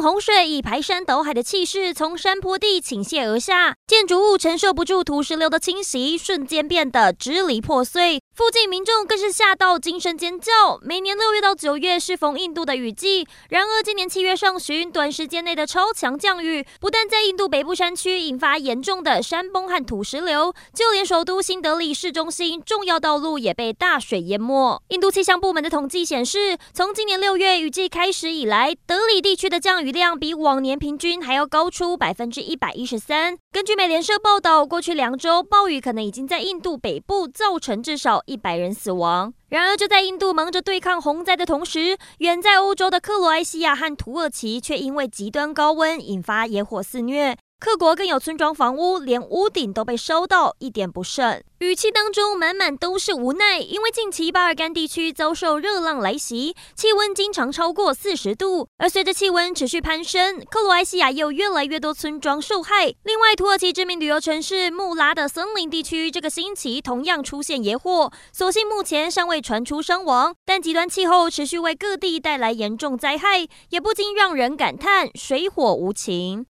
洪水以排山倒海的气势从山坡地倾泻而下，建筑物承受不住土石流的侵袭，瞬间变得支离破碎。附近民众更是吓到惊声尖叫。每年六月到九月适逢印度的雨季，然而今年七月上旬短时间内的超强降雨，不但在印度北部山区引发严重的山崩和土石流，就连首都新德里市中心重要道路也被大水淹没。印度气象部门的统计显示，从今年六月雨季开始以来，德里地区的降雨雨量比往年平均还要高出百分之一百一十三。根据美联社报道，过去两周暴雨可能已经在印度北部造成至少一百人死亡。然而，就在印度忙着对抗洪灾的同时，远在欧洲的克罗埃西亚和土耳其却因为极端高温引发野火肆虐。各国更有村庄房屋连屋顶都被烧到一点不剩，语气当中满满都是无奈。因为近期巴尔干地区遭受热浪来袭，气温经常超过四十度，而随着气温持续攀升，克罗埃西亚也有越来越多村庄受害。另外，土耳其知名旅游城市穆拉的森林地区这个星期同样出现野火，所幸目前尚未传出伤亡，但极端气候持续为各地带来严重灾害，也不禁让人感叹水火无情。